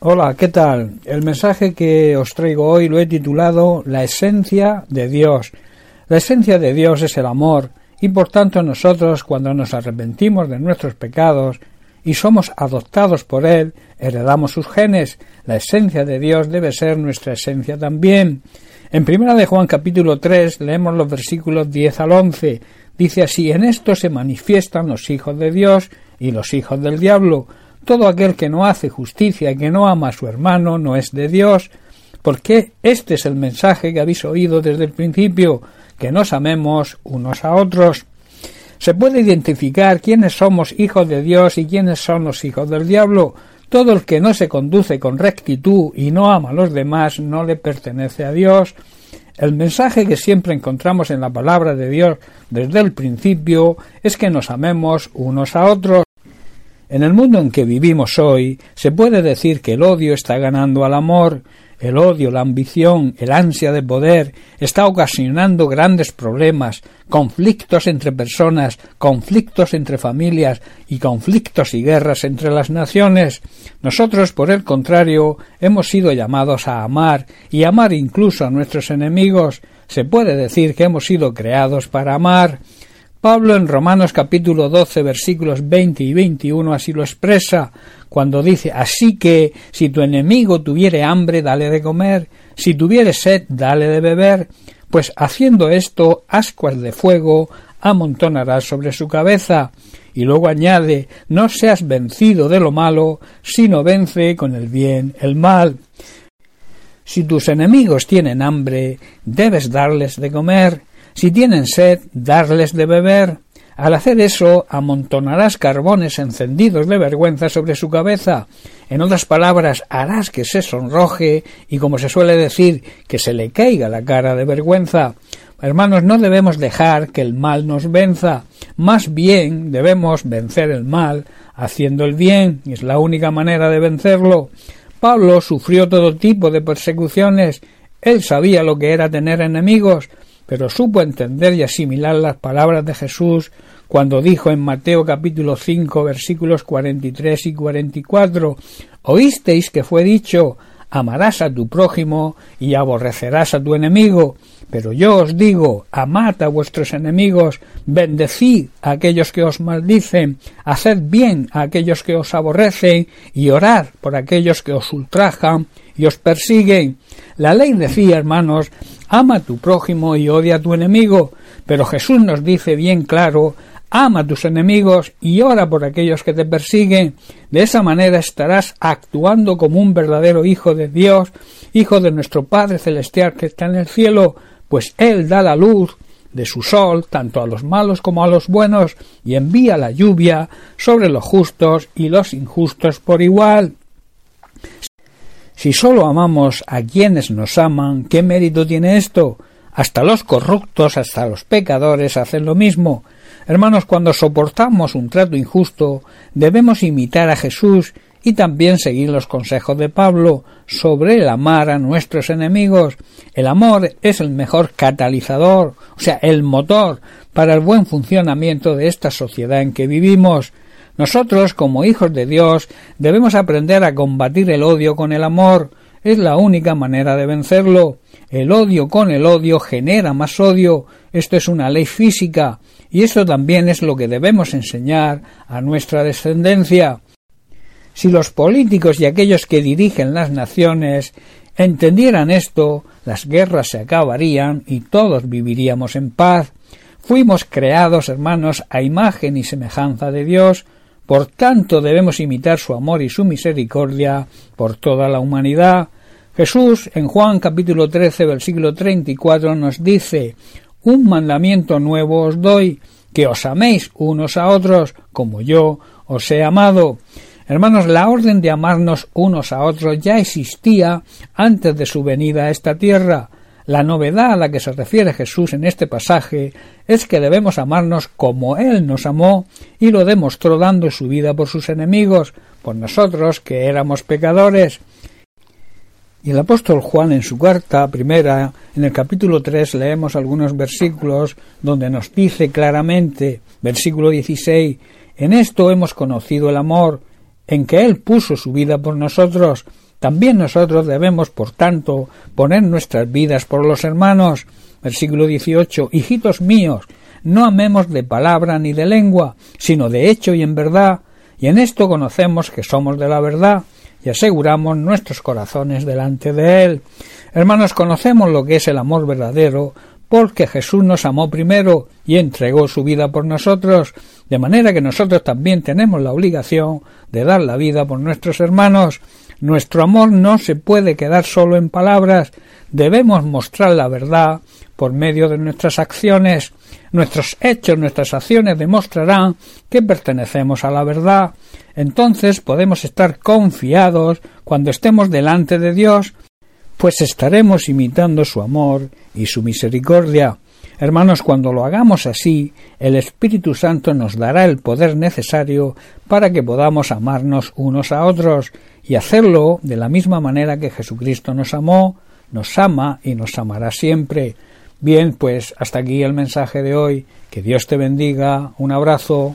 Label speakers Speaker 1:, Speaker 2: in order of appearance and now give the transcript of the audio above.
Speaker 1: Hola, ¿qué tal? El mensaje que os traigo hoy lo he titulado La esencia de Dios. La esencia de Dios es el amor, y por tanto nosotros cuando nos arrepentimos de nuestros pecados y somos adoptados por Él, heredamos sus genes. La esencia de Dios debe ser nuestra esencia también. En primera de Juan capítulo 3 leemos los versículos 10 al 11. Dice así, en esto se manifiestan los hijos de Dios y los hijos del diablo todo aquel que no hace justicia y que no ama a su hermano no es de Dios, porque este es el mensaje que habéis oído desde el principio, que nos amemos unos a otros. Se puede identificar quiénes somos hijos de Dios y quiénes son los hijos del diablo. Todo el que no se conduce con rectitud y no ama a los demás no le pertenece a Dios. El mensaje que siempre encontramos en la palabra de Dios desde el principio es que nos amemos unos a otros. En el mundo en que vivimos hoy, se puede decir que el odio está ganando al amor, el odio, la ambición, el ansia de poder está ocasionando grandes problemas, conflictos entre personas, conflictos entre familias y conflictos y guerras entre las naciones. Nosotros, por el contrario, hemos sido llamados a amar y amar incluso a nuestros enemigos. Se puede decir que hemos sido creados para amar. Pablo en Romanos capítulo 12 versículos 20 y 21 así lo expresa cuando dice así que si tu enemigo tuviere hambre dale de comer si tuviere sed dale de beber pues haciendo esto ascuas de fuego amontonarás sobre su cabeza y luego añade no seas vencido de lo malo sino vence con el bien el mal si tus enemigos tienen hambre debes darles de comer si tienen sed, darles de beber. Al hacer eso, amontonarás carbones encendidos de vergüenza sobre su cabeza. En otras palabras, harás que se sonroje y, como se suele decir, que se le caiga la cara de vergüenza. Hermanos, no debemos dejar que el mal nos venza. Más bien debemos vencer el mal haciendo el bien. Es la única manera de vencerlo. Pablo sufrió todo tipo de persecuciones. Él sabía lo que era tener enemigos, pero supo entender y asimilar las palabras de Jesús cuando dijo en Mateo capítulo 5 versículos 43 y 44 Oísteis que fue dicho amarás a tu prójimo y aborrecerás a tu enemigo. Pero yo os digo, amad a vuestros enemigos, bendecid a aquellos que os maldicen, haced bien a aquellos que os aborrecen, y orad por aquellos que os ultrajan y os persiguen. La ley decía, hermanos, ama a tu prójimo y odia a tu enemigo, pero Jesús nos dice bien claro, ama a tus enemigos y ora por aquellos que te persiguen. De esa manera estarás actuando como un verdadero hijo de Dios, hijo de nuestro Padre Celestial que está en el cielo, pues Él da la luz de su sol tanto a los malos como a los buenos y envía la lluvia sobre los justos y los injustos por igual. Si sólo amamos a quienes nos aman, ¿qué mérito tiene esto? Hasta los corruptos, hasta los pecadores hacen lo mismo. Hermanos, cuando soportamos un trato injusto, debemos imitar a Jesús y también seguir los consejos de Pablo sobre el amar a nuestros enemigos. El amor es el mejor catalizador, o sea, el motor para el buen funcionamiento de esta sociedad en que vivimos. Nosotros, como hijos de Dios, debemos aprender a combatir el odio con el amor. Es la única manera de vencerlo. El odio con el odio genera más odio. Esto es una ley física. Y esto también es lo que debemos enseñar a nuestra descendencia. Si los políticos y aquellos que dirigen las naciones entendieran esto, las guerras se acabarían y todos viviríamos en paz. Fuimos creados, hermanos, a imagen y semejanza de Dios, por tanto debemos imitar su amor y su misericordia por toda la humanidad. Jesús en Juan capítulo 13 versículo 34 nos dice Un mandamiento nuevo os doy, que os améis unos a otros como yo os he amado. Hermanos, la orden de amarnos unos a otros ya existía antes de su venida a esta tierra. La novedad a la que se refiere Jesús en este pasaje es que debemos amarnos como Él nos amó y lo demostró dando su vida por sus enemigos, por nosotros que éramos pecadores. Y el apóstol Juan en su carta primera, en el capítulo 3, leemos algunos versículos donde nos dice claramente, versículo 16, en esto hemos conocido el amor, en que Él puso su vida por nosotros, También nosotros debemos, por tanto, poner nuestras vidas por los hermanos. Versículo 18. Hijitos míos, no amemos de palabra ni de lengua, sino de hecho y en verdad, y en esto conocemos que somos de la verdad, y aseguramos nuestros corazones delante de Él. Hermanos, conocemos lo que es el amor verdadero, porque Jesús nos amó primero y entregó su vida por nosotros, de manera que nosotros también tenemos la obligación de dar la vida por nuestros hermanos. Nuestro amor no se puede quedar solo en palabras, debemos mostrar la verdad por medio de nuestras acciones. Nuestros hechos, nuestras acciones demostrarán que pertenecemos a la verdad. Entonces podemos estar confiados cuando estemos delante de Dios pues estaremos imitando su amor y su misericordia. Hermanos, cuando lo hagamos así, el Espíritu Santo nos dará el poder necesario para que podamos amarnos unos a otros y hacerlo de la misma manera que Jesucristo nos amó, nos ama y nos amará siempre. Bien, pues hasta aquí el mensaje de hoy. Que Dios te bendiga. Un abrazo.